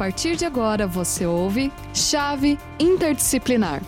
partir de agora você ouve Chave Interdisciplinar.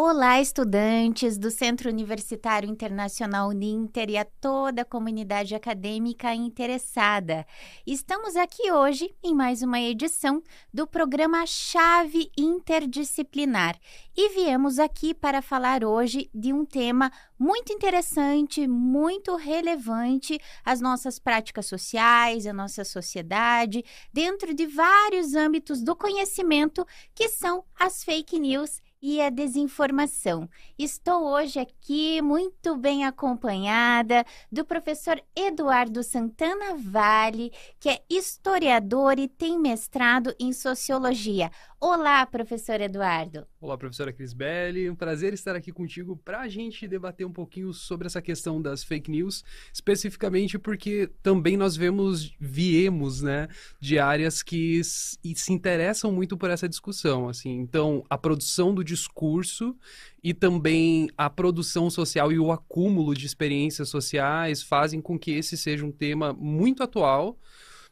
Olá, estudantes do Centro Universitário Internacional Uninter e a toda a comunidade acadêmica interessada. Estamos aqui hoje em mais uma edição do programa Chave Interdisciplinar e viemos aqui para falar hoje de um tema muito interessante, muito relevante às nossas práticas sociais, à nossa sociedade, dentro de vários âmbitos do conhecimento que são as fake news e a desinformação. Estou hoje aqui muito bem acompanhada do professor Eduardo Santana Vale, que é historiador e tem mestrado em sociologia. Olá, professor Eduardo. Olá, professora Cris Belli. Um prazer estar aqui contigo para a gente debater um pouquinho sobre essa questão das fake news, especificamente porque também nós vemos, viemos, né, de áreas que se interessam muito por essa discussão, assim. Então, a produção do discurso e também a produção social e o acúmulo de experiências sociais fazem com que esse seja um tema muito atual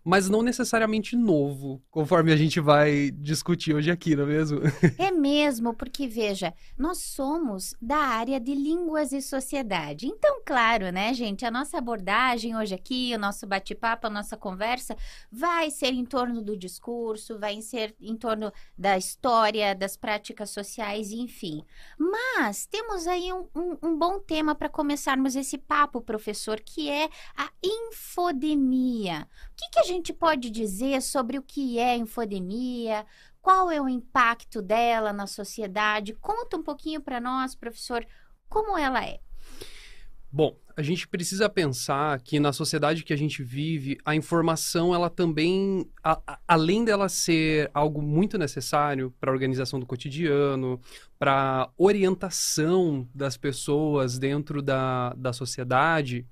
mas não necessariamente novo, conforme a gente vai discutir hoje aqui, não é mesmo? É mesmo, porque veja, nós somos da área de línguas e sociedade. Então, claro, né, gente, a nossa abordagem hoje aqui, o nosso bate-papo, a nossa conversa vai ser em torno do discurso, vai ser em torno da história, das práticas sociais, enfim. Mas temos aí um, um, um bom tema para começarmos esse papo, professor, que é a infodemia. O que, que a gente pode dizer sobre o que é infodemia? Qual é o impacto dela na sociedade? Conta um pouquinho para nós, professor, como ela é. Bom, a gente precisa pensar que na sociedade que a gente vive, a informação, ela também, a, a, além dela ser algo muito necessário para a organização do cotidiano, para orientação das pessoas dentro da, da sociedade,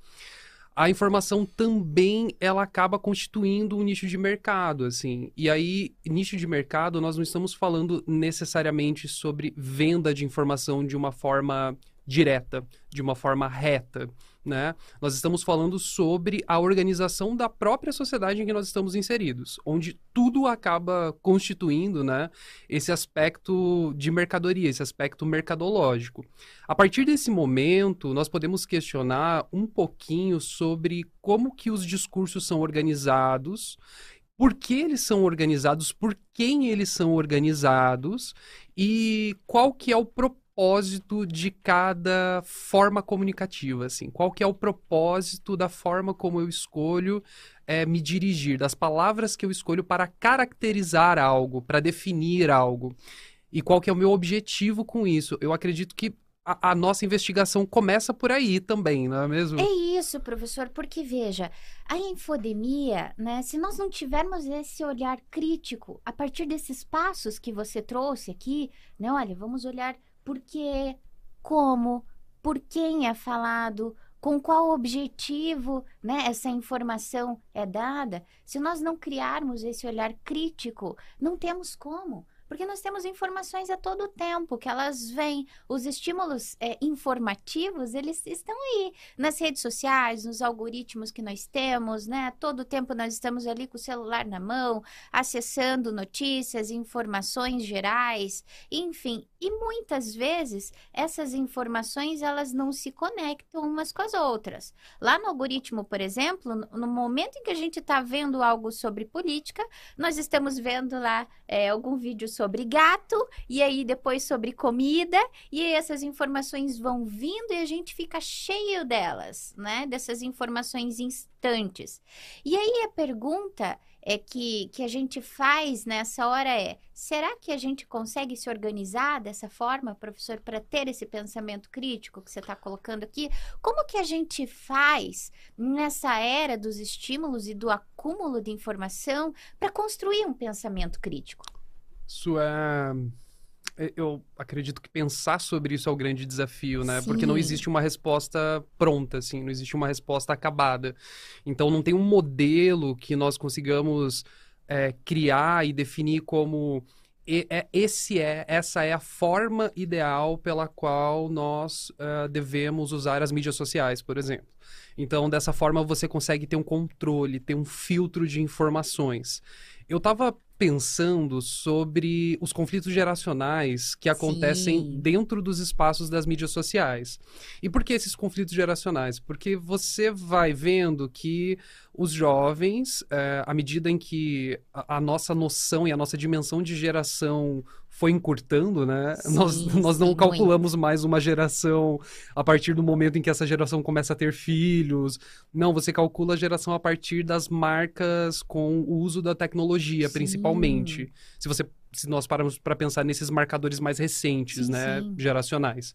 a informação também ela acaba constituindo um nicho de mercado, assim. E aí, nicho de mercado, nós não estamos falando necessariamente sobre venda de informação de uma forma direta, de uma forma reta né? Nós estamos falando sobre a organização da própria sociedade em que nós estamos inseridos, onde tudo acaba constituindo, né, esse aspecto de mercadoria, esse aspecto mercadológico. A partir desse momento, nós podemos questionar um pouquinho sobre como que os discursos são organizados por que eles são organizados, por quem eles são organizados e qual que é o propósito propósito de cada forma comunicativa, assim? Qual que é o propósito da forma como eu escolho é, me dirigir, das palavras que eu escolho para caracterizar algo, para definir algo? E qual que é o meu objetivo com isso? Eu acredito que a, a, nossa investigação começa por aí também, não é mesmo? É isso, professor, porque veja, a infodemia, né, se nós não tivermos esse olhar crítico a partir desses passos que você trouxe aqui, né, olha, vamos olhar por quê, como, por quem é falado, com qual objetivo né, essa informação é dada, se nós não criarmos esse olhar crítico, não temos como. Porque nós temos informações a todo tempo, que elas vêm, os estímulos é, informativos, eles estão aí nas redes sociais, nos algoritmos que nós temos, né? Todo tempo nós estamos ali com o celular na mão, acessando notícias, informações gerais, enfim. E muitas vezes essas informações, elas não se conectam umas com as outras. Lá no algoritmo, por exemplo, no momento em que a gente está vendo algo sobre política, nós estamos vendo lá é, algum vídeo sobre gato, e aí depois sobre comida, e essas informações vão vindo e a gente fica cheio delas, né? Dessas informações instantes. E aí a pergunta é que, que a gente faz nessa hora é: será que a gente consegue se organizar dessa forma, professor, para ter esse pensamento crítico que você está colocando aqui? Como que a gente faz nessa era dos estímulos e do acúmulo de informação para construir um pensamento crítico? Isso é. é eu acredito que pensar sobre isso é o grande desafio, né? Sim. Porque não existe uma resposta pronta, assim, não existe uma resposta acabada. Então não tem um modelo que nós consigamos é, criar e definir como é, esse é, essa é a forma ideal pela qual nós uh, devemos usar as mídias sociais, por exemplo. Então, dessa forma, você consegue ter um controle, ter um filtro de informações. Eu estava pensando sobre os conflitos geracionais que acontecem Sim. dentro dos espaços das mídias sociais. E por que esses conflitos geracionais? Porque você vai vendo que os jovens, é, à medida em que a, a, nossa noção e a nossa dimensão de geração foi encurtando, né? Sim, nós, nós não sim, calculamos muito. mais uma geração a partir do momento em que essa geração começa a ter filhos. Não, você calcula a geração a partir das marcas com o uso da tecnologia, sim. principalmente. Se você se nós pararmos para pensar nesses marcadores mais recentes, né, geracionais.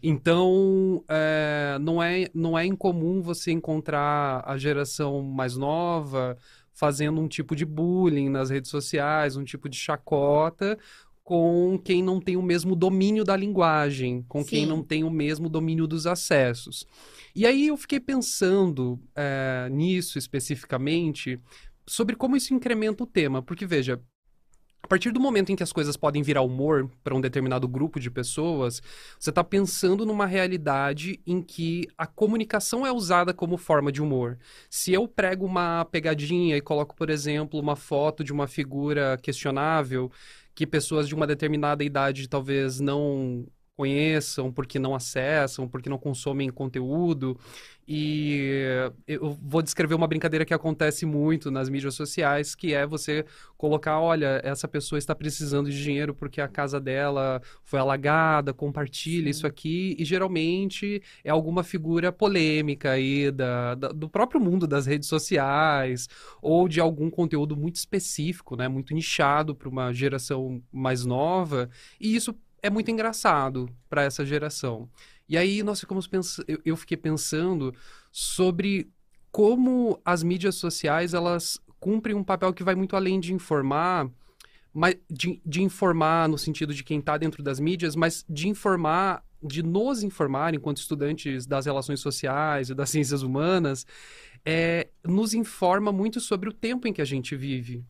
Então, é, não, é, não é incomum você encontrar a geração mais nova fazendo um tipo de bullying nas redes sociais, um tipo de chacota, com quem não tem o mesmo domínio da linguagem, com Sim. quem não tem o mesmo domínio dos acessos. E aí eu fiquei pensando é, nisso especificamente, sobre como isso incrementa o tema, porque veja. A partir do momento em que as coisas podem virar humor para um determinado grupo de pessoas, você está pensando numa realidade em que a comunicação é usada como forma de humor. Se eu prego uma pegadinha e coloco, por exemplo, uma foto de uma figura questionável, que pessoas de uma determinada idade talvez não conheçam, porque não acessam, porque não consomem conteúdo. E eu vou descrever uma brincadeira que acontece muito nas mídias sociais, que é você colocar, olha, essa pessoa está precisando de dinheiro porque a casa dela foi alagada, compartilha Sim. isso aqui, e geralmente é alguma figura polêmica aí da, da, do próprio mundo das redes sociais, ou de algum conteúdo muito específico, né, muito nichado para uma geração mais nova, e isso é muito engraçado para essa geração. E aí nós ficamos pensando, eu, fiquei pensando sobre como as mídias sociais elas cumprem um papel que vai muito além de informar, mas de, de informar no sentido de quem está dentro das mídias, mas de informar, de nos informar enquanto estudantes das relações sociais e das ciências humanas, é, nos informa muito sobre o tempo em que a gente vive.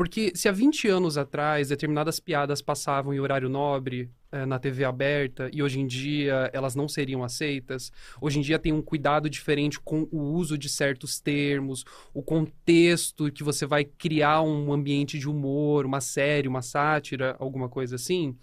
Porque se há 20 anos atrás determinadas piadas passavam em horário nobre é, na TV aberta e hoje em dia elas não seriam aceitas, hoje em dia tem um cuidado diferente com o uso de certos termos, o contexto que você vai criar um ambiente de humor, uma série, uma sátira, alguma coisa assim.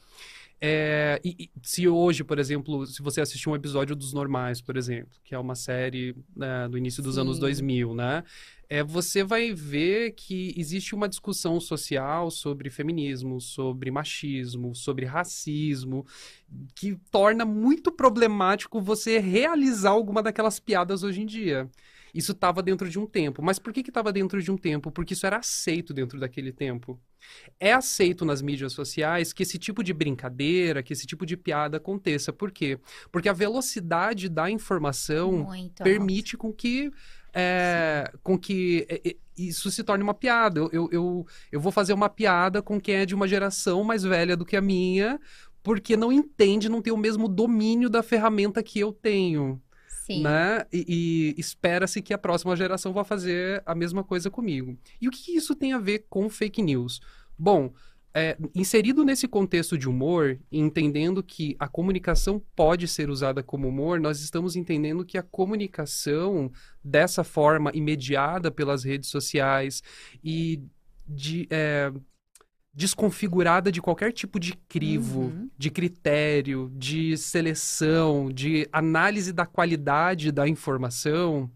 É, e, e, se hoje, por exemplo, se você assistir um episódio dos Normais, por exemplo, que é uma série né, do início dos Sim. anos 2000, né? É, você vai ver que existe uma discussão social sobre feminismo, sobre machismo, sobre racismo, que torna muito problemático você realizar alguma daquelas piadas hoje em dia. Isso estava dentro de um tempo. Mas por que estava dentro de um tempo? Porque isso era aceito dentro daquele tempo. É aceito nas mídias sociais que esse tipo de brincadeira, que esse tipo de piada aconteça. Por quê? Porque a velocidade da informação Muito permite com que é, com que isso se torne uma piada. Eu, eu, eu, eu, vou fazer uma piada com quem é de uma geração mais velha do que a minha, porque não entende, não tem o mesmo domínio da ferramenta que eu tenho. Sim. Né? E, e espera-se que a próxima geração vá fazer a mesma coisa comigo. E o que isso tem a ver com fake news? Bom, é, inserido nesse contexto de humor, entendendo que a comunicação pode ser usada como humor, nós estamos entendendo que a comunicação dessa forma imediada pelas redes sociais e de, é, desconfigurada de qualquer tipo de crivo, uhum. de critério, de seleção, de análise da qualidade da informação,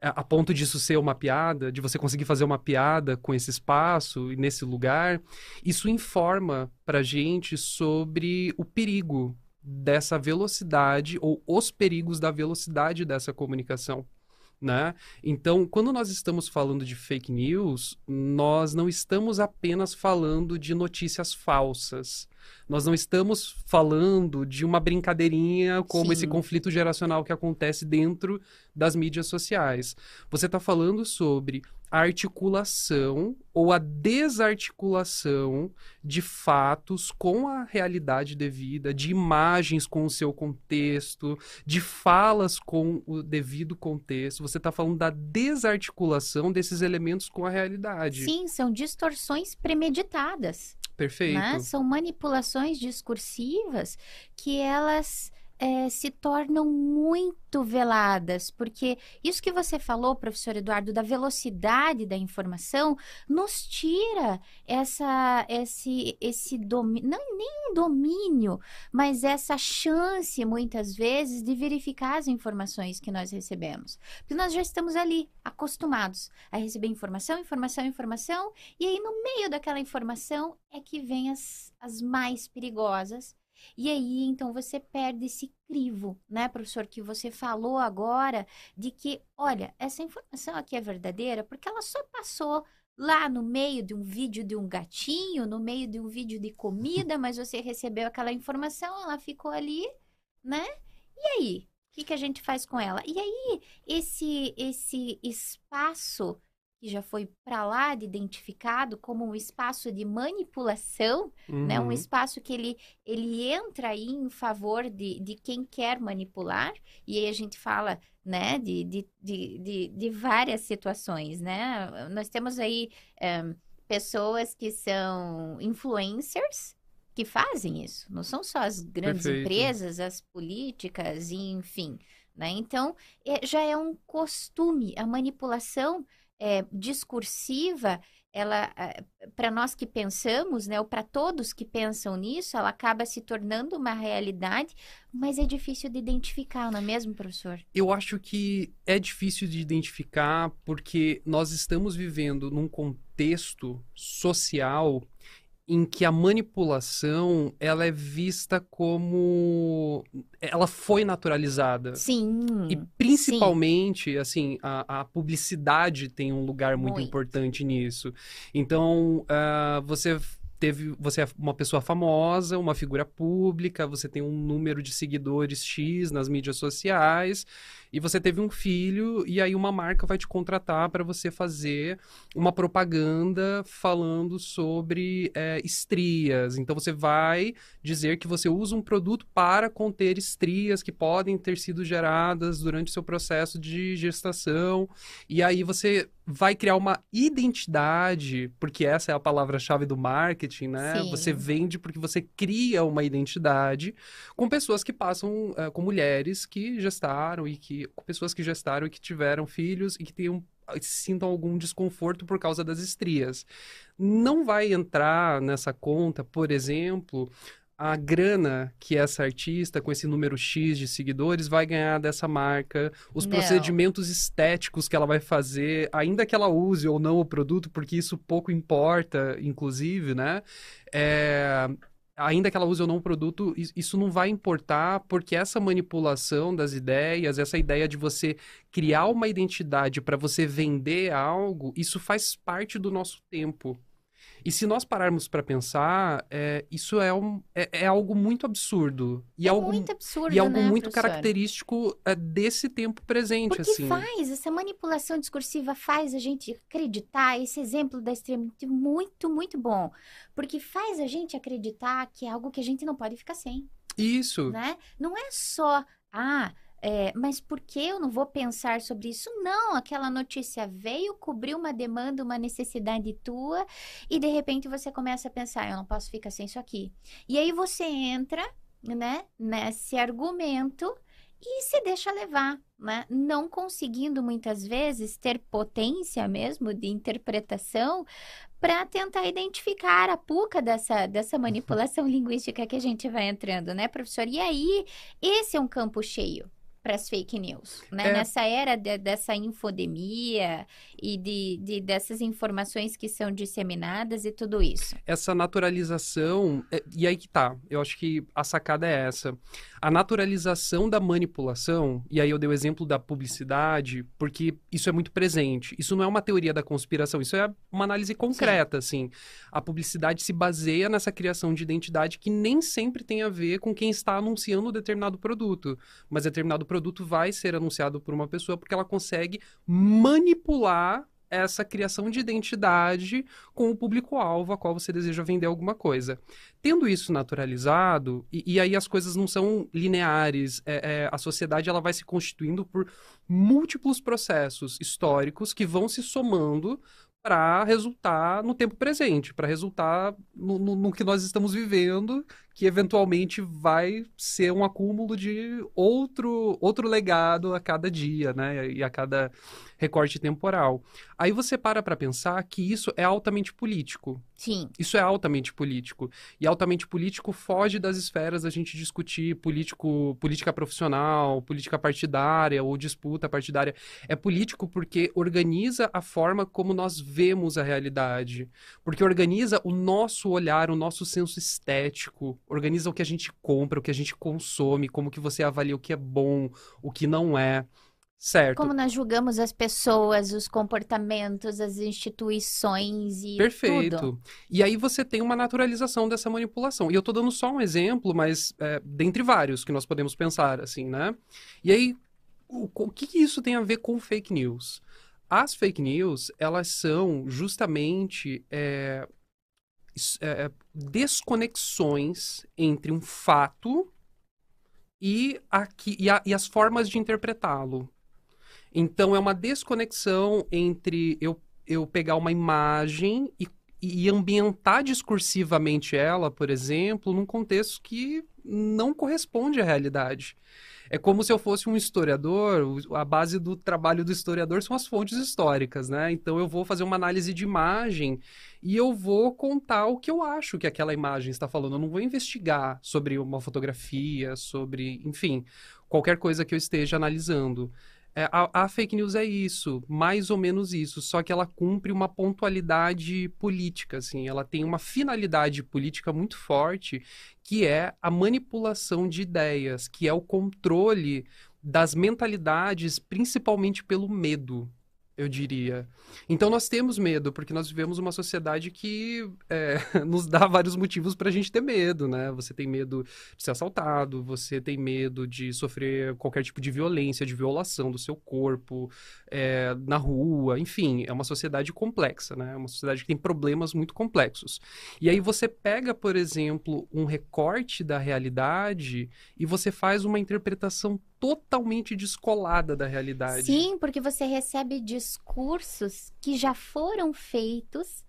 é, a ponto disso ser uma piada, de você conseguir fazer uma piada com esse espaço e nesse lugar, isso informa para gente sobre o perigo dessa velocidade ou os perigos da velocidade dessa comunicação né? Então, quando nós estamos falando de fake news, nós não estamos apenas falando de notícias falsas. Nós não estamos falando de uma brincadeirinha como Sim. esse conflito geracional que acontece dentro das mídias sociais. Você está falando sobre a articulação ou a desarticulação de fatos com a realidade devida, de imagens com o seu contexto, de falas com o devido contexto. Você está falando da desarticulação desses elementos com a realidade. Sim, são distorções premeditadas. Perfeito. Né? São manipulações discursivas que elas é, se tornam muito veladas, porque isso que você falou, professor Eduardo, da velocidade da informação, nos tira essa, esse, esse domínio, não nem um domínio, mas essa chance, muitas vezes, de verificar as informações que nós recebemos. Porque nós já estamos ali, acostumados a receber informação, informação, informação, e aí no meio daquela informação é que vem as, as mais perigosas e aí, então, você perde esse crivo, né, professor, que você falou agora, de que, olha, essa informação aqui é verdadeira porque ela só passou lá no meio de um vídeo de um gatinho, no meio de um vídeo de comida, mas você recebeu aquela informação, ela ficou ali, né? E aí? O que, que a gente faz com ela? E aí, esse, esse espaço que já foi para lá de identificado como um espaço de manipulação, uhum. né? um uhum. espaço que ele, ele entra aí em favor de, de quem quer manipular, e aí a gente fala né, de, de, de, de, de várias situações. Né? Nós temos aí um, pessoas que são influencers, que fazem isso. Não são só as grandes Perfeito. empresas, as políticas, enfim. Né? Então, é, já é um costume. A manipulação é, discursiva, ela, para nós que pensamos, né, ou para todos que pensam nisso, ela acaba se tornando uma realidade, mas é difícil de identificar, não é mesmo, professor? Eu acho que é difícil de identificar porque nós estamos vivendo num contexto social em que a manipulação ela é vista como ela foi naturalizada. Sim. E principalmente, sim. assim, a, a, publicidade tem um lugar muito, muito. importante nisso. Então, uh, você teve, você é uma pessoa famosa, uma figura pública, você tem um número de seguidores X nas mídias sociais e você teve um filho e aí uma marca vai te contratar para você fazer uma propaganda falando sobre é, estrias. Então você vai dizer que você usa um produto para conter estrias que podem ter sido geradas durante o seu processo de gestação. E aí você vai criar uma identidade, porque essa é a palavra-chave do marketing, né? Sim. Você vende porque você cria uma identidade com pessoas que passam, uh, com mulheres que gestaram e que com pessoas que gestaram e que tiveram filhos e que tenham sintam algum desconforto por causa das estrias. Não vai entrar nessa conta, por exemplo, a grana que essa artista, com esse número X de seguidores, vai ganhar dessa marca, os não. procedimentos estéticos que ela vai fazer, ainda que ela use ou não o produto, porque isso pouco importa, inclusive, né? É, ainda que ela use ou não o produto, isso não vai importar, porque essa manipulação das ideias, essa ideia de você criar uma identidade para você vender algo, isso faz parte do nosso tempo. E se nós pararmos para pensar, é, isso é, um, é, é, algo muito absurdo. E é algo, muito absurdo, E algo né, muito característico é, desse tempo presente, Porque assim. faz, essa manipulação discursiva faz a gente acreditar, esse exemplo da extrema é muito, muito bom. Porque faz a gente acreditar que é algo que a gente não pode ficar sem. Isso. Né? Não é só, ah, é, mas por que eu não vou pensar sobre isso? Não, aquela notícia veio, cobriu uma demanda, uma necessidade tua, e de repente você começa a pensar, eu não posso ficar sem isso aqui. E aí você entra, né, nesse argumento e se deixa levar, né? Não conseguindo muitas vezes ter potência mesmo de interpretação para tentar identificar a puca dessa, dessa manipulação linguística que a gente vai entrando, né, professor? E aí, esse é um campo cheio para as fake news, né? É. Nessa era de, dessa infodemia e de, de, dessas informações que são disseminadas e tudo isso. Essa naturalização, é, e aí que tá, eu acho que a sacada é essa. A naturalização da manipulação, e aí eu dei o exemplo da publicidade, porque isso é muito presente. Isso não é uma teoria da conspiração, isso é uma análise concreta, Sim. assim. A publicidade se baseia nessa criação de identidade que nem sempre tem a ver com quem está anunciando determinado produto, mas determinado produto vai ser anunciado por uma pessoa porque ela consegue manipular essa criação de identidade com o público-alvo a qual você deseja vender alguma coisa. Tendo isso naturalizado, e, e aí as coisas não são lineares, é, é, a sociedade ela vai se constituindo por múltiplos processos históricos que vão se somando para resultar no tempo presente, para resultar no, no, no, que nós estamos vivendo, que eventualmente vai ser um acúmulo de outro, outro legado a cada dia, né? E a cada recorte temporal. Aí você para para pensar que isso é altamente político. Sim. Isso é altamente político. E altamente político foge das esferas da gente discutir político, política profissional, política partidária ou disputa partidária. É político porque organiza a forma como nós vemos a realidade. Porque organiza o nosso olhar, o nosso senso estético, organiza o que a gente compra, o que a gente consome, como que você avalia o que é bom, o que não é. Certo. Como nós julgamos as pessoas, os comportamentos, as instituições e Perfeito. tudo. E aí você tem uma naturalização dessa manipulação. E eu tô dando só um exemplo, mas é, dentre vários que nós podemos pensar, assim, né? E aí, o, o que, que isso tem a ver com fake news? As fake news, elas são justamente é, é, desconexões entre um fato e, aqui, e, a, e as formas de interpretá-lo. Então, é uma desconexão entre eu, eu pegar uma imagem e, e ambientar discursivamente ela, por exemplo, num contexto que não corresponde à realidade. É como se eu fosse um historiador, a base do trabalho do historiador são as fontes históricas, né? Então eu vou fazer uma análise de imagem e eu vou contar o que eu acho que aquela imagem está falando. Eu não vou investigar sobre uma fotografia, sobre, enfim, qualquer coisa que eu esteja analisando. É, a, a, fake news é isso, mais ou menos isso, só que ela cumpre uma pontualidade política, assim, ela tem uma finalidade política muito forte, que é a manipulação de ideias, que é o controle das mentalidades, principalmente pelo medo eu diria. Então nós temos medo, porque nós vivemos uma sociedade que é, nos dá vários motivos para a gente ter medo, né? Você tem medo de ser assaltado, você tem medo de sofrer qualquer tipo de violência, de violação do seu corpo, é, na rua, enfim, é uma sociedade complexa, né? É uma sociedade que tem problemas muito complexos. E aí você pega, por exemplo, um recorte da realidade e você faz uma interpretação totalmente descolada da realidade. Sim, porque você recebe discursos que já foram feitos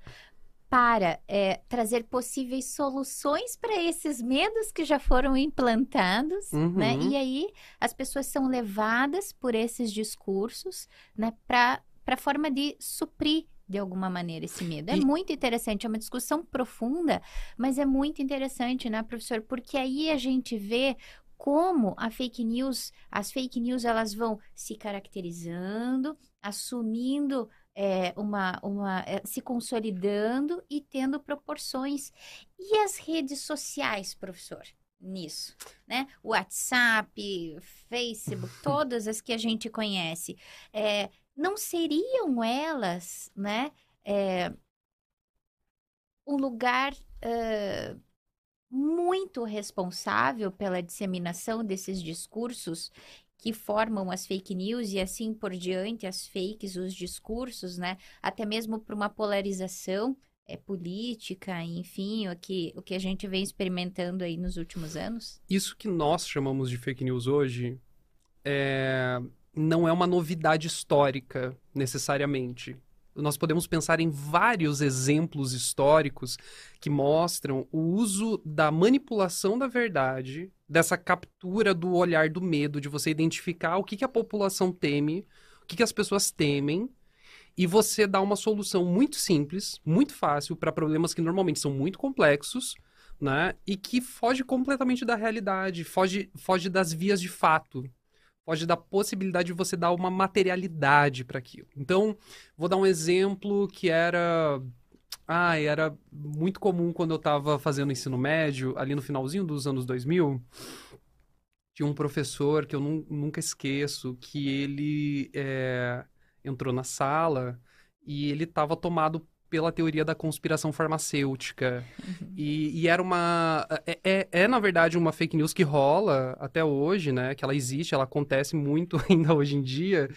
para é, trazer possíveis soluções para esses medos que já foram implantados, né? uhum. né? E aí as pessoas são levadas por esses discursos, né, para a forma de suprir de alguma maneira esse medo. É e... muito interessante, é uma discussão profunda, mas é muito interessante, né, professor? Porque aí a gente vê como a fake news, as fake news elas vão se caracterizando, assumindo é, uma, uma é, se consolidando e tendo proporções. E as redes sociais, professor? Nisso, né? WhatsApp, Facebook, todas as que a gente conhece, é, não seriam elas, né? É, um lugar uh, muito responsável pela disseminação desses discursos que formam as fake news e assim por diante, as fakes, os discursos, né? Até mesmo para uma polarização é, política, enfim, o que, o que a gente vem experimentando aí nos últimos anos? Isso que nós chamamos de fake news hoje é... não é uma novidade histórica, necessariamente nós podemos pensar em vários exemplos históricos que mostram o uso da manipulação da verdade, dessa captura do olhar do medo, de você identificar o que, que a população teme, o que, que as pessoas temem, e você dá uma solução muito simples, muito fácil, para problemas que normalmente são muito complexos, né? E que foge completamente da realidade, foge, foge das vias de fato, pode dar possibilidade de você dar uma materialidade para aquilo. Então, vou dar um exemplo que era ah, era muito comum quando eu estava fazendo ensino médio, ali no finalzinho dos anos 2000, tinha um professor que eu nunca esqueço, que ele é, entrou na sala e ele estava tomado pela teoria da conspiração farmacêutica. Uhum. E, e, era uma. É, é, é, na verdade, uma fake news que rola até hoje, né? Que ela existe, ela acontece muito ainda hoje em dia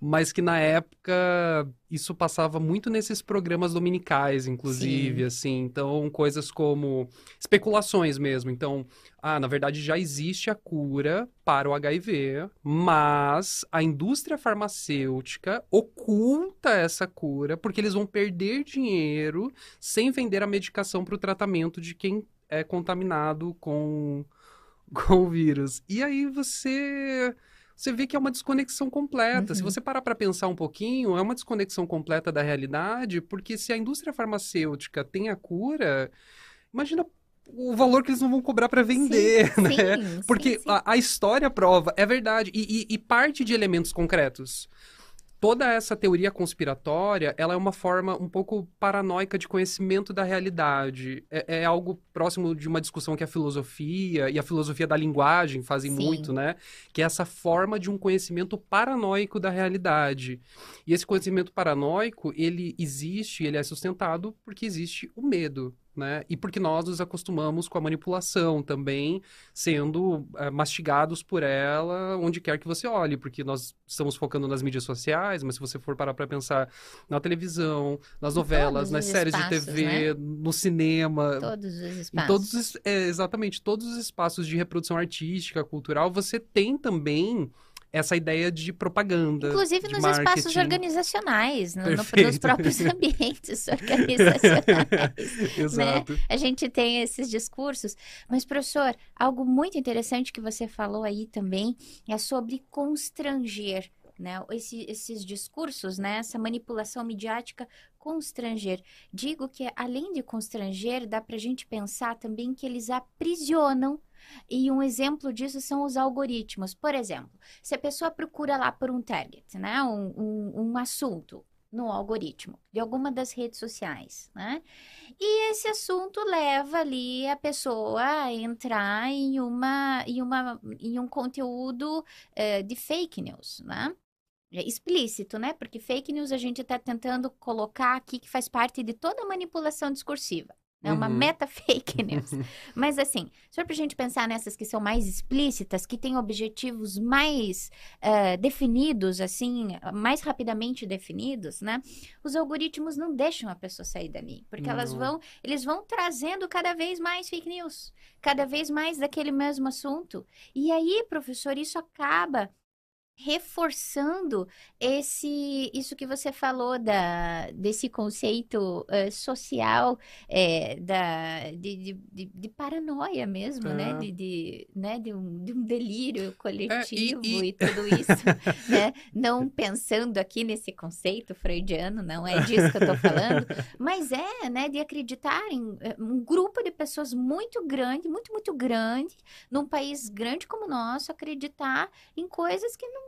mas que na época isso passava muito nesses programas dominicais, inclusive, Sim. assim. Então, coisas como especulações mesmo. Então, ah, na verdade já existe a cura para o HIV, mas a indústria farmacêutica oculta essa cura porque eles vão perder dinheiro sem vender a medicação para o tratamento de quem é contaminado com, com o vírus. E aí você você vê que é uma desconexão completa. Uhum. Se você parar para pensar um pouquinho, é uma desconexão completa da realidade, porque se a indústria farmacêutica tem a cura, imagina o valor que eles não vão cobrar para vender, sim, né? Sim, porque sim, a, a, história prova, é verdade, e, e, e parte de elementos concretos toda essa teoria conspiratória, ela é uma forma um pouco paranoica de conhecimento da realidade. É, é, algo próximo de uma discussão que a filosofia e a filosofia da linguagem fazem Sim. muito, né? Que é essa forma de um conhecimento paranoico da realidade. E esse conhecimento paranoico, ele existe, ele é sustentado porque existe o medo né? E porque nós nos acostumamos com a manipulação também, sendo é, mastigados por ela onde quer que você olhe, porque nós estamos focando nas mídias sociais, mas se você for parar para pensar na televisão, nas novelas, nas séries espaços, de TV, né? no cinema, todos os espaços, todos é, exatamente todos os espaços de reprodução artística, cultural, você tem também essa ideia de propaganda. Inclusive de nos marketing. espaços organizacionais, no, no, nos próprios ambientes organizacionais. Né? Exato. Né? A gente tem esses discursos. Mas, professor, algo muito interessante que você falou aí também é sobre constranger. Né? Esse, esses discursos, né? essa manipulação midiática constranger. Digo que, além de constranger, dá para a gente pensar também que eles aprisionam e um exemplo disso são os algoritmos. Por exemplo, se a pessoa procura lá por um target, né? um, um, um assunto no algoritmo de alguma das redes sociais, né? E esse assunto leva ali a pessoa a entrar em uma em uma em um conteúdo uh, de fake news, né? É explícito, né? Porque fake news a gente está tentando colocar aqui que faz parte de toda a manipulação discursiva. É uma uhum. meta fake news. Mas assim, só para a gente pensar nessas que são mais explícitas, que têm objetivos mais uh, definidos, assim, mais rapidamente definidos, né? Os algoritmos não deixam a pessoa sair dali, porque não. elas vão, eles vão trazendo cada vez mais fake news, cada vez mais daquele mesmo assunto. E aí, professor, isso acaba reforçando esse isso que você falou da desse conceito uh, social é, da de, de, de, paranoia mesmo né? é. né de, de, né de um, de um delírio coletivo é, e, e... e, tudo isso né não pensando aqui nesse conceito freudiano não é disso que eu estou falando mas é né de acreditar em um grupo de pessoas muito grande muito muito grande num país grande como o nosso acreditar em coisas que não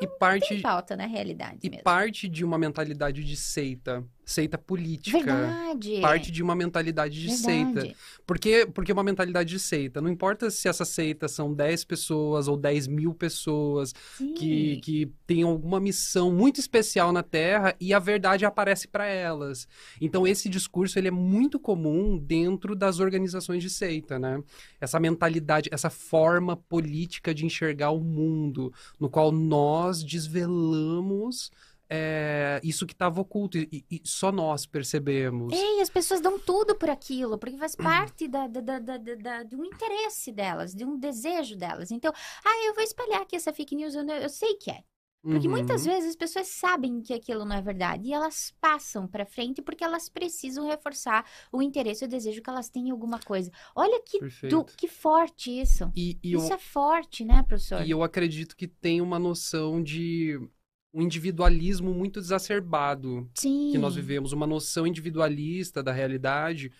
e parte tem pauta na realidade e mesmo. parte de uma mentalidade de seita seita política. Verdade. Parte de uma mentalidade de Verdade. seita. Porque, porque uma mentalidade de seita. Não importa se essa seita são 10 pessoas ou 10 mil pessoas que, que têm alguma missão muito especial na Terra e a verdade aparece para elas. Então, esse discurso ele é muito comum dentro das organizações de seita, né? Essa mentalidade, essa forma política de enxergar o mundo, no qual nós desvelamos é, isso que estava oculto e, e, só nós percebemos. E as pessoas dão tudo por aquilo, porque faz parte da, da, da, da, de um interesse delas, de um desejo delas. Então, ah, eu vou espalhar aqui essa fake news, eu, eu sei que é. Porque uhum. muitas vezes as pessoas sabem que aquilo não é verdade e elas passam para frente porque elas precisam reforçar o interesse e o desejo que elas têm em alguma coisa. Olha que, do, que forte isso. E, e isso eu, é forte, né, professor? E eu acredito que tem uma noção de um individualismo muito exacerbado Sim. que nós vivemos, uma noção individualista da realidade,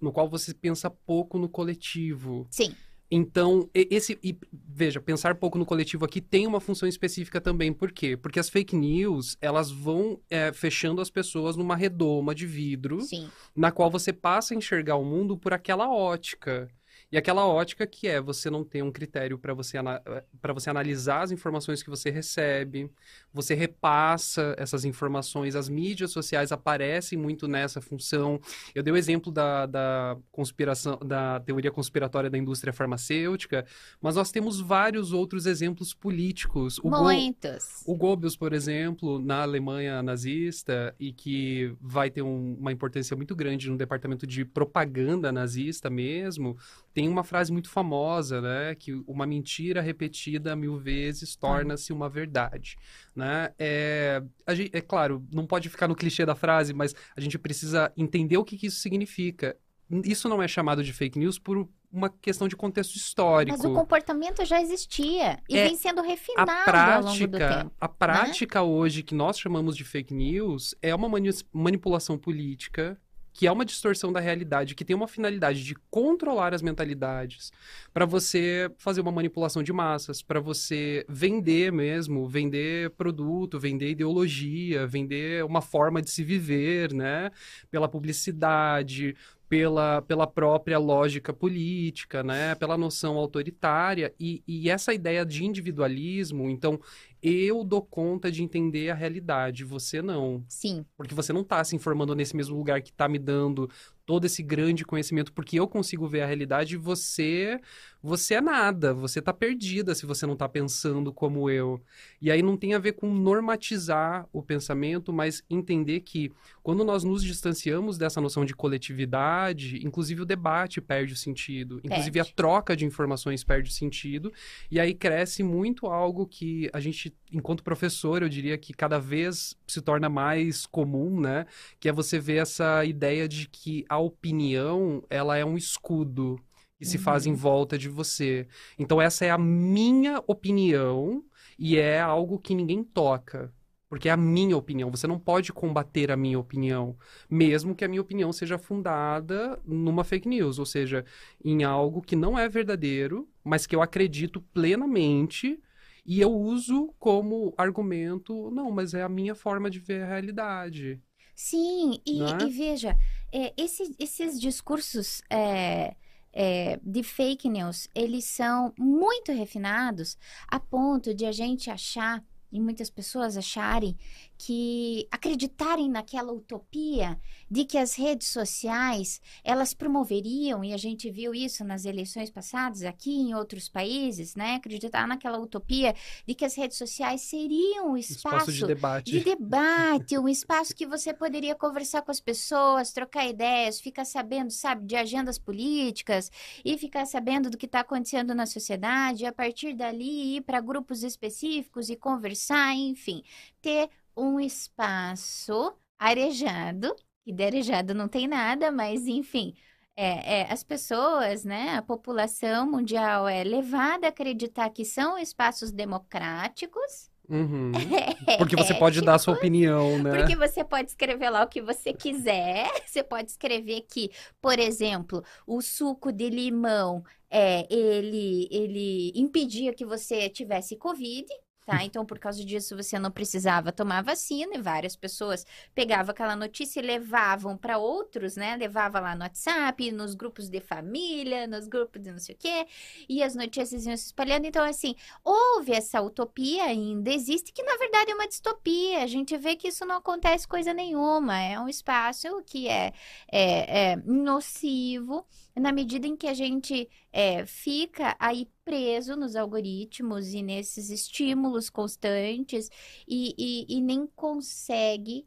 no qual você pensa pouco no coletivo. Sim. Então, esse. E, veja, pensar pouco no coletivo aqui tem uma função específica também. Por quê? Porque as fake news, elas vão é, fechando as pessoas numa redoma de vidro, Sim. na qual você passa a enxergar o mundo por aquela ótica. E aquela ótica que é você não tem um critério para você, para você analisar as informações que você recebe, você repassa essas informações, as mídias sociais aparecem muito nessa função. Eu dei o exemplo da, da conspiração, da teoria conspiratória da indústria farmacêutica, mas nós temos vários outros exemplos políticos. O Muitos. Go, o Goebbels, por exemplo, na Alemanha nazista, e que vai ter um, uma importância muito grande no departamento de propaganda nazista mesmo, tem uma frase muito famosa, né? Que uma mentira repetida mil vezes torna-se uma verdade, né? É, gente, é claro, não pode ficar no clichê da frase, mas a gente precisa entender o que, que isso significa. isso não é chamado de fake news por uma questão de contexto histórico. Mas o comportamento já existia e É, vem sendo refinado a ao longo do prática, tempo. a prática hoje que nós chamamos de fake news é uma mani- manipulação política que é uma distorção da realidade, que tem uma finalidade de controlar as mentalidades, para você fazer uma manipulação de massas, para você vender mesmo, vender produto, vender ideologia, vender uma forma de se viver, né? Pela publicidade, pela, pela própria lógica política, né? Pela noção autoritária e, e essa ideia de individualismo, então eu dou conta de entender a realidade, você não. Sim, Porque você não está se informando nesse mesmo lugar que está me dando todo esse grande conhecimento, porque eu consigo ver a realidade e você, você é nada, você está perdida se você não está pensando como eu. E aí não tem a ver com normatizar o pensamento, mas entender que quando nós nos distanciamos dessa noção de coletividade, inclusive o debate perde o sentido, inclusive a Perde. troca de informações perde o sentido, e aí cresce muito algo que a gente, enquanto professor, eu diria que cada vez se torna mais comum, né? Que é você ver essa ideia de que a opinião, ela é um escudo que se faz em Uhum. volta de você. Então essa é a minha opinião e é algo que ninguém toca. Porque é a minha opinião. Você não pode combater a minha opinião, mesmo que a minha opinião seja fundada numa fake news, ou seja, em algo que não é verdadeiro, mas que eu acredito plenamente e eu uso como argumento, não, mas é a minha forma de ver a realidade. sim, e, Né? e veja, é, esse- esses discursos é, é, de fake news, eles são muito refinados a ponto de a gente achar, e muitas pessoas acharem, que acreditarem naquela utopia de que as redes sociais elas promoveriam, e a gente viu isso nas eleições passadas aqui em outros países, né? Acreditar naquela utopia de que as redes sociais seriam o Espaço de debate. de debate, um espaço que você poderia conversar com as pessoas, trocar ideias, ficar sabendo, sabe, de agendas políticas e ficar sabendo do que está acontecendo na sociedade, e a partir dali ir para grupos específicos e conversar, enfim, ter um espaço arejado, e de arejado não tem nada, mas enfim. É, é, as pessoas, né, a população mundial é levada a acreditar que são espaços democráticos, Uhum. Porque você pode dar a sua opinião, né? porque você pode escrever lá o que você quiser. Você pode escrever que, por exemplo, o suco de limão, é, ele, ele impedia que você tivesse Covid. Tá? Então, por causa disso, você não precisava tomar vacina, e várias pessoas pegavam aquela notícia e levavam para outros, né? Levava lá no WhatsApp, nos grupos de família, nos grupos de não sei o quê, e as notícias iam se espalhando. Então, assim, houve essa utopia ainda, existe, que na verdade é uma distopia. A gente vê que isso não acontece coisa nenhuma. É um espaço que é, é, é nocivo na medida em que a gente é, fica aí preso nos algoritmos e nesses estímulos constantes e, e, e nem consegue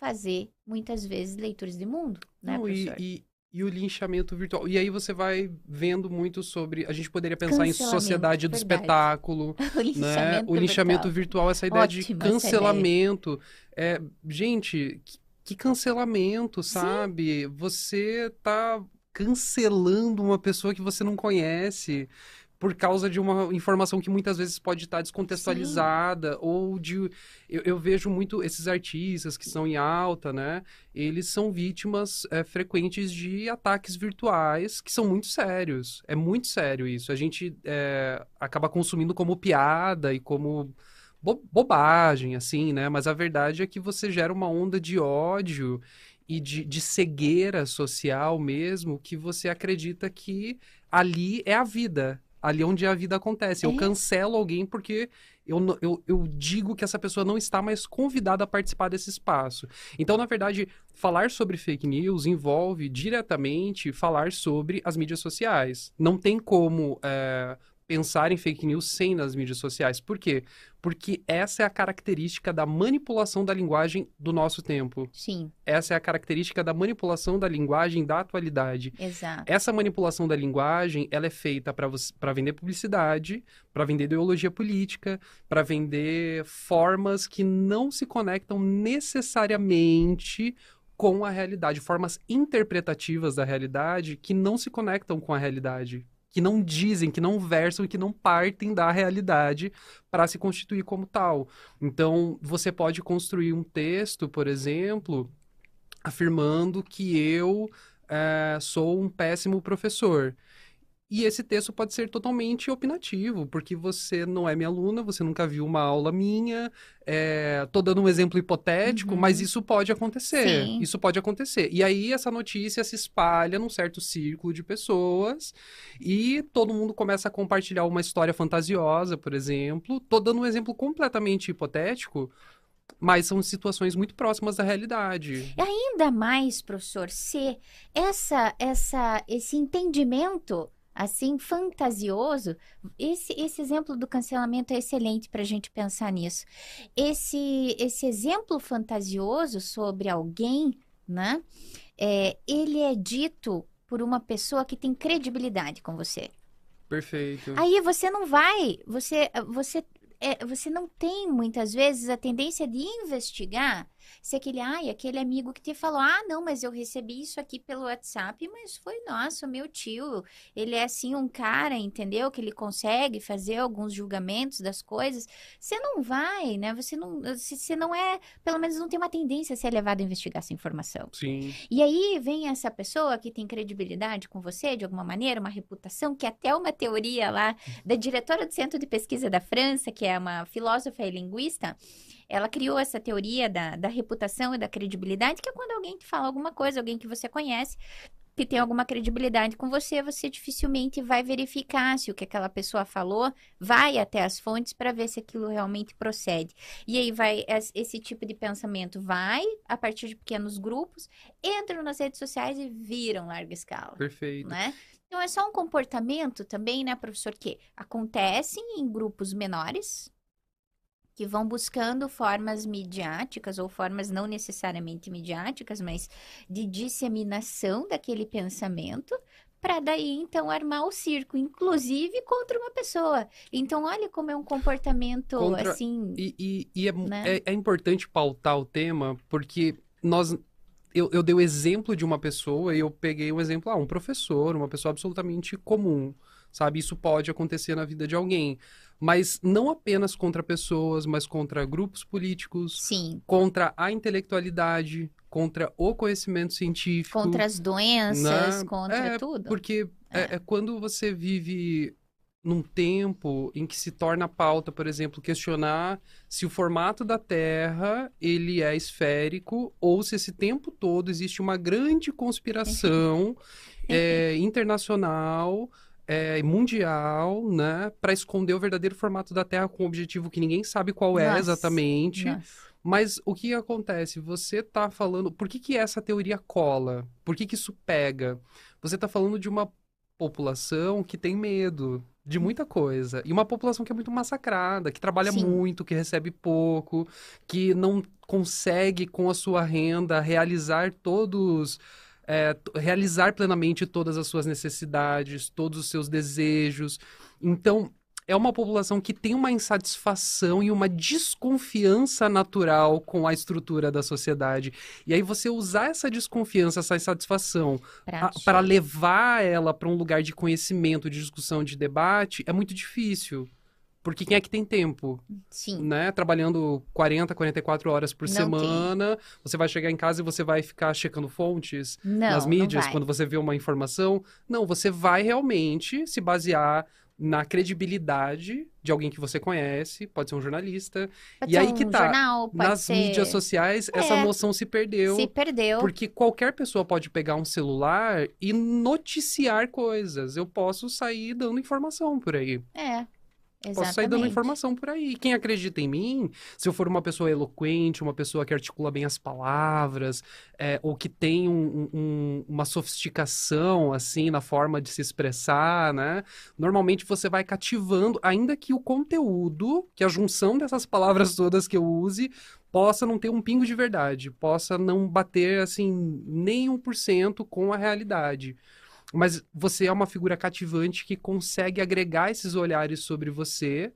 fazer, muitas vezes, leituras de mundo, né, Não, e, professor? e, e o linchamento virtual. E aí você vai vendo muito sobre. A gente poderia pensar em sociedade do verdade. espetáculo, O né? linchamento O linchamento virtual. virtual, essa ideia de Ótima cancelamento. É, gente, que, que cancelamento, sabe? Você tá cancelando uma pessoa que você não conhece por causa de uma informação que muitas vezes pode estar descontextualizada ou de eu, eu vejo muito esses artistas que são em alta, né? Eles são vítimas é, frequentes de ataques virtuais que são muito sérios. É muito sério isso. A gente é, acaba consumindo como piada e como bo- bobagem, assim, né? Mas a verdade é que você gera uma onda de ódio e de, de cegueira social mesmo que você acredita que ali é a vida. Ali onde a vida acontece. Eu É. cancelo alguém porque eu, eu, eu digo que essa pessoa não está mais convidada a participar desse espaço. Então, na verdade, falar sobre fake news envolve diretamente falar sobre as mídias sociais. Não tem como é, pensar em fake news sem nas mídias sociais. Por quê? Porque essa é a característica da manipulação da linguagem do nosso tempo. Sim, Essa é a característica da manipulação da linguagem da atualidade. exato. Essa manipulação da linguagem, ela é feita para vender publicidade, para vender ideologia política, para vender formas que não se conectam necessariamente com a realidade, formas interpretativas da realidade que não se conectam com a realidade, que não dizem, que não versam e que não partem da realidade para se constituir como tal. Então, você pode construir um texto, por exemplo, afirmando que eu é, sou um péssimo professor. E esse texto pode ser totalmente opinativo, porque você não é minha aluna, você nunca viu uma aula minha. É, tô dando um exemplo hipotético, uhum. mas isso pode acontecer. Sim. Isso pode acontecer. E aí essa notícia se espalha num certo círculo de pessoas e todo mundo começa a compartilhar uma história fantasiosa, por exemplo. Tô dando um exemplo completamente hipotético, mas são situações muito próximas da realidade. E ainda mais, professor, se essa, essa, esse entendimento assim fantasioso, esse, esse exemplo do cancelamento é excelente para a gente pensar nisso. Esse, esse exemplo fantasioso sobre alguém, né? É, ele é dito por uma pessoa que tem credibilidade com você. Perfeito. Aí você não vai, você, você, é, você não tem muitas vezes a tendência de investigar se aquele, ai, aquele amigo que te falou, ah, não, mas eu recebi isso aqui pelo WhatsApp, mas foi nosso, meu tio. Ele é assim um cara, entendeu? Que ele consegue fazer alguns julgamentos das coisas. Você não vai, né? Você não, você não é, pelo menos não tem uma tendência a ser levado a investigar essa informação. Sim. E aí vem essa pessoa que tem credibilidade com você, de alguma maneira, uma reputação, que até uma teoria lá da diretora do Centro de Pesquisa da França, que é uma filósofa e linguista, ela criou essa teoria da, da reputação e da credibilidade, que é quando alguém te fala alguma coisa, alguém que você conhece, que tem alguma credibilidade com você, você dificilmente vai verificar se o que aquela pessoa falou vai até as fontes para ver se aquilo realmente procede. E aí vai esse tipo de pensamento vai a partir de pequenos grupos, entram nas redes sociais e viram larga escala. Perfeito. Né? Então é só um comportamento também, né, professor, que acontece em grupos menores, que vão buscando formas midiáticas ou formas não necessariamente midiáticas, mas de disseminação daquele pensamento para daí então armar o circo, inclusive contra uma pessoa. Então olha como é um comportamento contra... assim. E, e, e é, né? é, é, importante pautar o tema porque nós eu, eu dei o exemplo de uma pessoa e eu peguei um exemplo, ah, um professor, uma pessoa absolutamente comum, sabe? Isso pode acontecer na vida de alguém mas não apenas contra pessoas, mas contra grupos políticos, Sim. contra a intelectualidade, contra o conhecimento científico, contra as doenças, né? contra é, tudo. Porque é. É, é quando você vive num tempo em que se torna pauta, por exemplo, questionar se o formato da Terra ele é esférico ou se esse tempo todo existe uma grande conspiração é, internacional é, mundial, né, para esconder o verdadeiro formato da Terra com um objetivo que ninguém sabe qual é exatamente. Nossa. Mas o que acontece? Você está falando. Por que, que essa teoria cola? Por que, que isso pega? Você está falando de uma população que tem medo de muita coisa. E uma população que é muito massacrada, que trabalha Sim. muito, que recebe pouco, que não consegue, com a sua renda, realizar todos é, realizar plenamente todas as suas necessidades, todos os seus desejos. Então, é uma população que tem uma insatisfação e uma desconfiança natural com a estrutura da sociedade. E aí você usar essa desconfiança, essa insatisfação para levar ela para um lugar de conhecimento, de discussão, de debate, é muito difícil. Porque quem é que tem tempo? Sim. Né? Trabalhando 40, 44 horas por não semana, tem. você vai chegar em casa e você vai ficar checando fontes não, nas mídias quando você vê uma informação. Não, você vai realmente se basear na credibilidade de alguém que você conhece, pode ser um jornalista. Pode e aí um que tá. Jornal, nas ser... mídias sociais, é, essa noção se perdeu. Se perdeu. Porque qualquer pessoa pode pegar um celular e noticiar coisas. Eu posso sair dando informação por aí. É. Exatamente. Posso sair dando informação por aí. Quem acredita em mim, se eu for uma pessoa eloquente, uma pessoa que articula bem as palavras, é, ou que tem um, um, uma sofisticação, assim, na forma de se expressar, né? Normalmente você vai cativando, ainda que o conteúdo, que a junção dessas palavras todas que eu use, possa não ter um pingo de verdade, possa não bater, assim, nem um por cento com a realidade. Mas você é uma figura cativante que consegue agregar esses olhares sobre você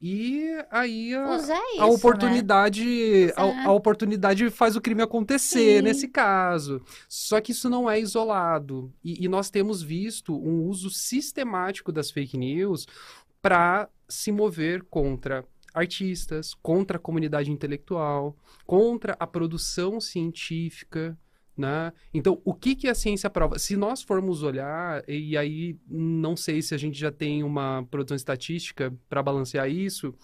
E aí a, Usar isso, a oportunidade né? a, a oportunidade faz o crime acontecer Sim. nesse caso. Só que isso não é isolado. E, e nós temos visto um uso sistemático das fake news para se mover contra artistas, contra a comunidade intelectual, contra a produção científica. Né? Então, o que, que a ciência prova? Se nós formos olhar, e aí não sei se a gente já tem uma produção estatística para balancear isso,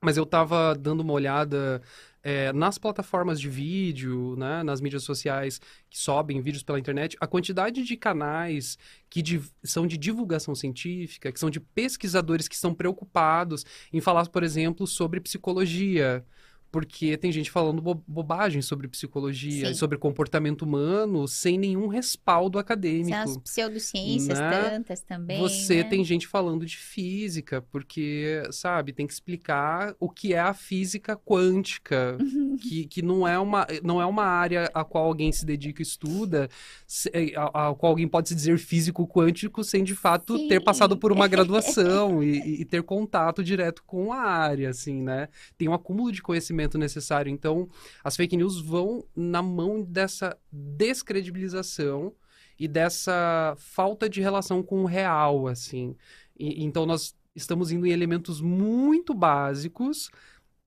mas eu estava dando uma olhada é, nas plataformas de vídeo, né, nas mídias sociais que sobem vídeos pela internet, a quantidade de canais que são de divulgação científica, que são de pesquisadores que estão preocupados em falar, por exemplo, sobre psicologia. Porque tem gente falando bo- bobagem sobre psicologia, Sim. e sobre comportamento humano, sem nenhum respaldo acadêmico. São as pseudociências Né? tantas também. Você né? tem gente falando de física, porque, sabe, tem que explicar o que é a física quântica, que, que não, é uma, não é uma área a qual alguém se dedica e estuda, se- eh, a, a qual alguém pode se dizer físico quântico sem, de fato, ter Sim. passado por uma graduação e, e- e ter contato direto com a área, assim, né? Tem um acúmulo de conhecimento necessário. Então, as fake news vão na mão dessa descredibilização e dessa falta de relação com o real, assim. E- então, nós estamos indo em elementos muito básicos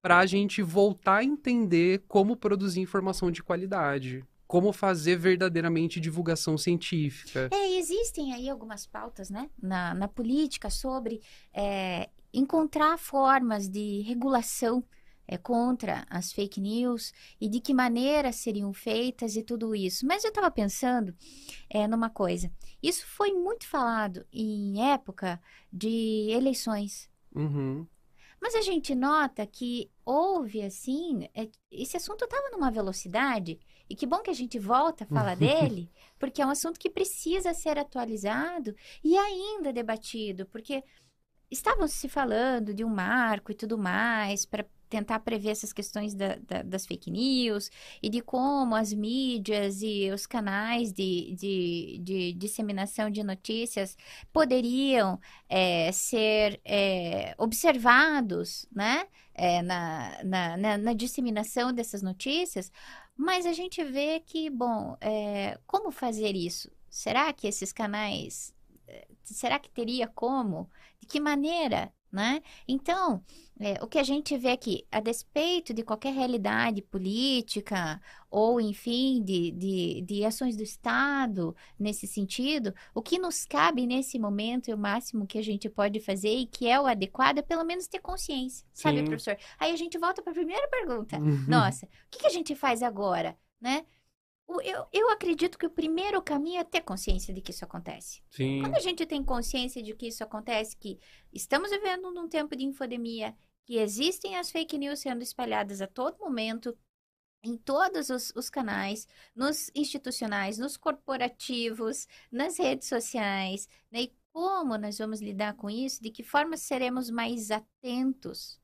para a gente voltar a entender como produzir informação de qualidade, como fazer verdadeiramente divulgação científica. É, existem aí algumas pautas, né, na, na política sobre é, encontrar formas de regulação é, contra as fake news e de que maneira seriam feitas e tudo isso. Mas eu estava pensando é, numa coisa. Isso foi muito falado em época de eleições. Uhum. Mas a gente nota que houve, assim, é, esse assunto estava numa velocidade, e que bom que a gente volta a falar dele, porque é um assunto que precisa ser atualizado e ainda debatido, porque estavam se falando de um marco e tudo mais para tentar prever essas questões da- da- das fake news e de como as mídias e os canais de, de, de disseminação de notícias poderiam é, ser é, observados, né? é, na, na, na, na disseminação dessas notícias, mas a gente vê que, bom, como fazer isso? Será que esses canais, será que teria como? De que maneira, né? Então, é, o que a gente vê aqui, a despeito de qualquer realidade política ou, enfim, de, de, de ações do Estado nesse sentido, o que nos cabe nesse momento e o máximo que a gente pode fazer e que é o adequado é pelo menos ter consciência, sabe, Sim. professor? Aí a gente volta para a primeira pergunta. Uhum. Nossa, o que, que a gente faz agora, né? Eu, eu acredito que o primeiro caminho é ter consciência de que isso acontece. Sim. Quando a gente tem consciência de que isso acontece, que estamos vivendo num tempo de infodemia, que existem as fake news sendo espalhadas a todo momento, em todos os, os canais, nos institucionais, nos corporativos, nas redes sociais, né? E como nós vamos lidar com isso? De que forma seremos mais atentos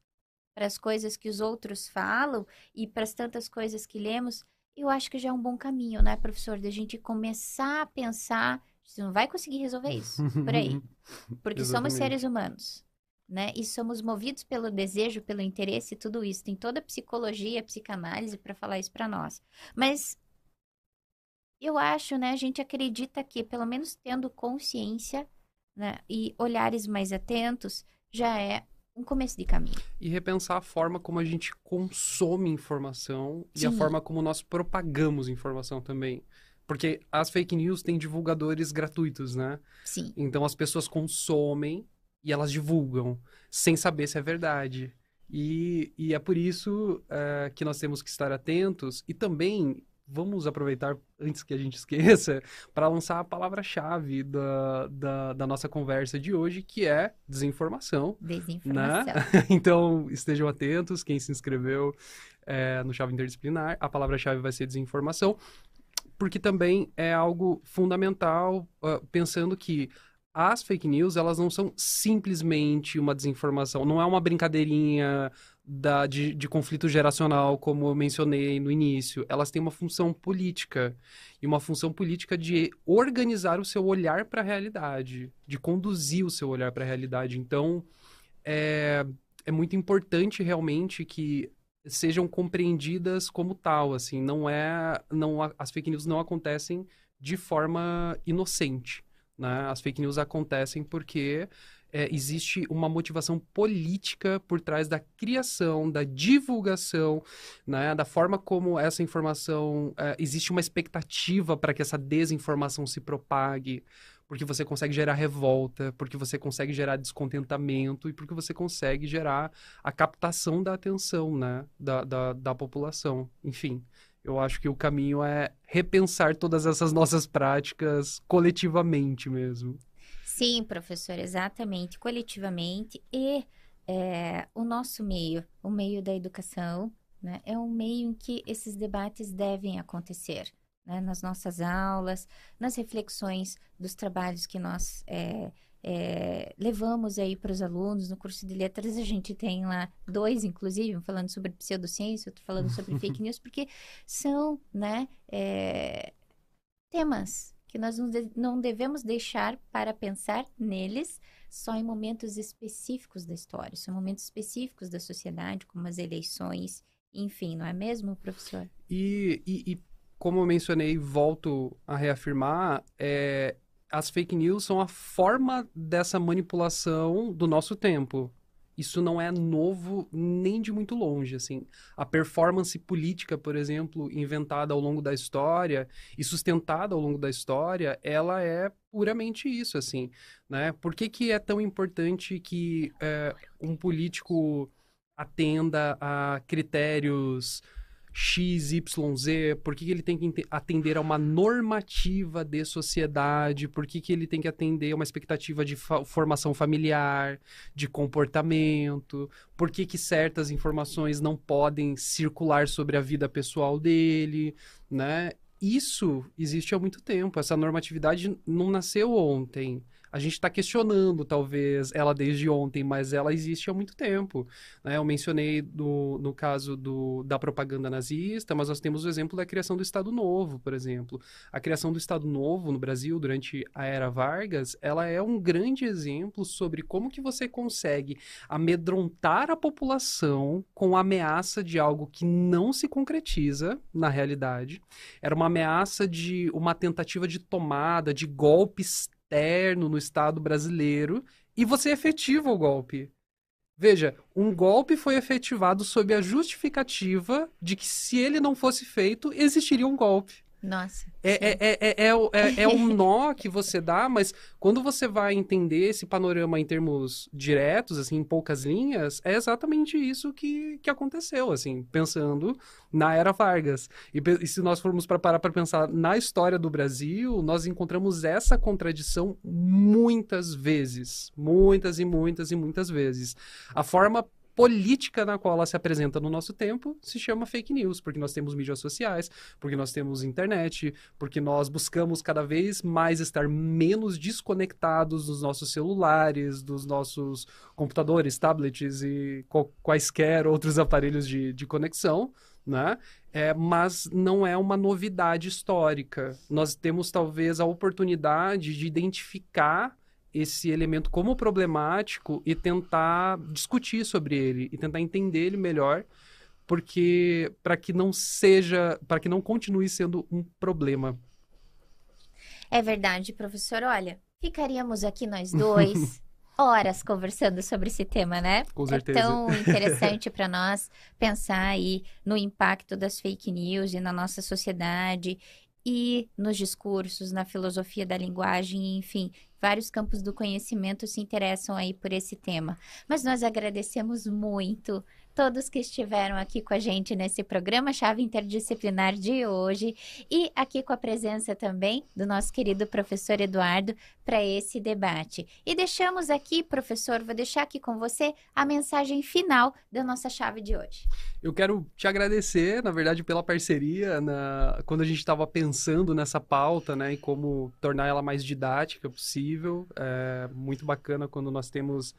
para as coisas que os outros falam e para as tantas coisas que lemos? Eu acho que já é um bom caminho, né, professor? Da gente começar a pensar. Você não vai conseguir resolver isso por aí. Porque somos seres humanos, né? E somos movidos pelo desejo, pelo interesse e tudo isso. Tem toda a psicologia, a psicanálise para falar isso para nós. Mas eu acho, né? A gente acredita que, pelo menos tendo consciência, né? E olhares mais atentos, já é um começo de caminho. E repensar a forma como a gente consome informação e a Sim. forma como nós propagamos informação também. Porque as fake news têm divulgadores gratuitos, né? Sim. Então as pessoas consomem e elas divulgam, sem saber se é verdade. E, e é por isso eh, que nós temos que estar atentos e também vamos aproveitar, antes que a gente esqueça, para lançar a palavra-chave da, da, da nossa conversa de hoje, que é desinformação. Desinformação. Então, estejam atentos, quem se inscreveu é, no Chave Interdisciplinar, a palavra-chave vai ser desinformação, porque também é algo fundamental, ah, pensando que as fake news, elas não são simplesmente uma desinformação, não é uma brincadeirinha da, de, de conflito geracional, como eu mencionei no início. Elas têm uma função política, e uma função política de organizar o seu olhar para a realidade, de conduzir o seu olhar para a realidade. Então, é, é muito importante realmente que sejam compreendidas como tal, assim, não é, não as fake news não acontecem de forma inocente, né? As fake news acontecem porque é, existe uma motivação política por trás da criação, da divulgação, né, da forma como essa informação. É, existe uma expectativa para que essa desinformação se propague, porque você consegue gerar revolta, porque você consegue gerar descontentamento e porque você consegue gerar a captação da atenção né, da, da, da população. Enfim. Eu acho que o caminho é repensar todas essas nossas práticas coletivamente mesmo. Sim, professor, exatamente, coletivamente. E é, o nosso meio, o meio da educação, né, é um meio em que esses debates devem acontecer. Né, nas nossas aulas, nas reflexões dos trabalhos que nós é, é, levamos aí para os alunos no curso de letras. A gente tem lá dois, inclusive, um falando sobre pseudociência, outro falando sobre fake news, porque são né, é, temas que nós não devemos deixar para pensar neles só em momentos específicos da história, são momentos específicos da sociedade, como as eleições, enfim, não é mesmo, professor? E, e, e como eu mencionei, volto a reafirmar, é, as fake news são a forma dessa manipulação do nosso tempo isso não é novo nem de muito longe, assim. A performance política, por exemplo, inventada ao longo da história e sustentada ao longo da história, ela é puramente isso, assim, né? Por que, que é tão importante que é, um político atenda a critérios XYZ, por que, que ele tem que atender a uma normativa de sociedade, por que, que ele tem que atender a uma expectativa de fa formação familiar, de comportamento, por que, que certas informações não podem circular sobre a vida pessoal dele, né? Isso existe há muito tempo, essa normatividade não nasceu ontem a gente está questionando, talvez, ela desde ontem, mas ela existe há muito tempo. Né? Eu mencionei do, no caso do, da propaganda nazista, mas nós temos o exemplo da criação do Estado Novo, por exemplo. A criação do Estado Novo no Brasil durante a era Vargas, ela é um grande exemplo sobre como que você consegue amedrontar a população com a ameaça de algo que não se concretiza na realidade. Era uma ameaça de uma tentativa de tomada, de golpes externo no Estado brasileiro e você efetiva o golpe. Veja, um golpe foi efetivado sob a justificativa de que se ele não fosse feito, existiria um golpe. Nossa. É, é, é, é, é, é, um nó que você dá, mas quando você vai entender esse panorama em termos diretos, assim, em poucas linhas, é exatamente isso que, que aconteceu, assim, pensando na era Vargas. E, e se nós formos para parar para pensar na história do Brasil, nós encontramos essa contradição muitas vezes. Muitas e muitas e muitas vezes. A forma política na qual ela se apresenta no nosso tempo se chama fake news, porque nós temos mídias sociais, porque nós temos internet, porque nós buscamos cada vez mais estar menos desconectados dos nossos celulares, dos nossos computadores, tablets e quaisquer outros aparelhos de, de conexão, né? É, mas não é uma novidade histórica. Nós temos talvez a oportunidade de identificar esse elemento como problemático e tentar discutir sobre ele e tentar entender ele melhor, porque para que não seja, para que não continue sendo um problema. É verdade, professor. Olha, ficaríamos aqui nós dois horas conversando sobre esse tema, né? Com certeza. É tão interessante para nós pensar aí no impacto das fake news e na nossa sociedade e nos discursos, na filosofia da linguagem, enfim, vários campos do conhecimento se interessam aí por esse tema. Mas nós agradecemos muito todos que estiveram aqui com a gente nesse programa Chave Interdisciplinar de hoje e aqui com a presença também do nosso querido professor Eduardo para esse debate. E deixamos aqui, professor, vou deixar aqui com você a mensagem final da nossa chave de hoje. Eu quero te agradecer, na verdade, pela parceria na... quando a gente estava pensando nessa pauta, né, e como tornar ela mais didática possível. É muito bacana quando nós temos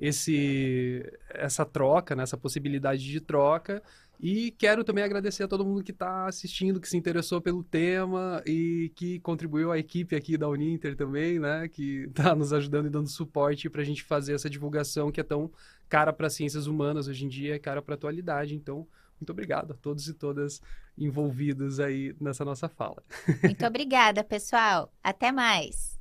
esse, essa troca, né, essa possibilidade de troca. E quero também agradecer a todo mundo que está assistindo, que se interessou pelo tema e que contribuiu à equipe aqui da Uninter também, né? Que está nos ajudando e dando suporte para a gente fazer essa divulgação que é tão cara para ciências humanas hoje em dia, é cara para a atualidade. Então, muito obrigado a todos e todas envolvidos aí nessa nossa fala. Muito obrigada, pessoal. Até mais.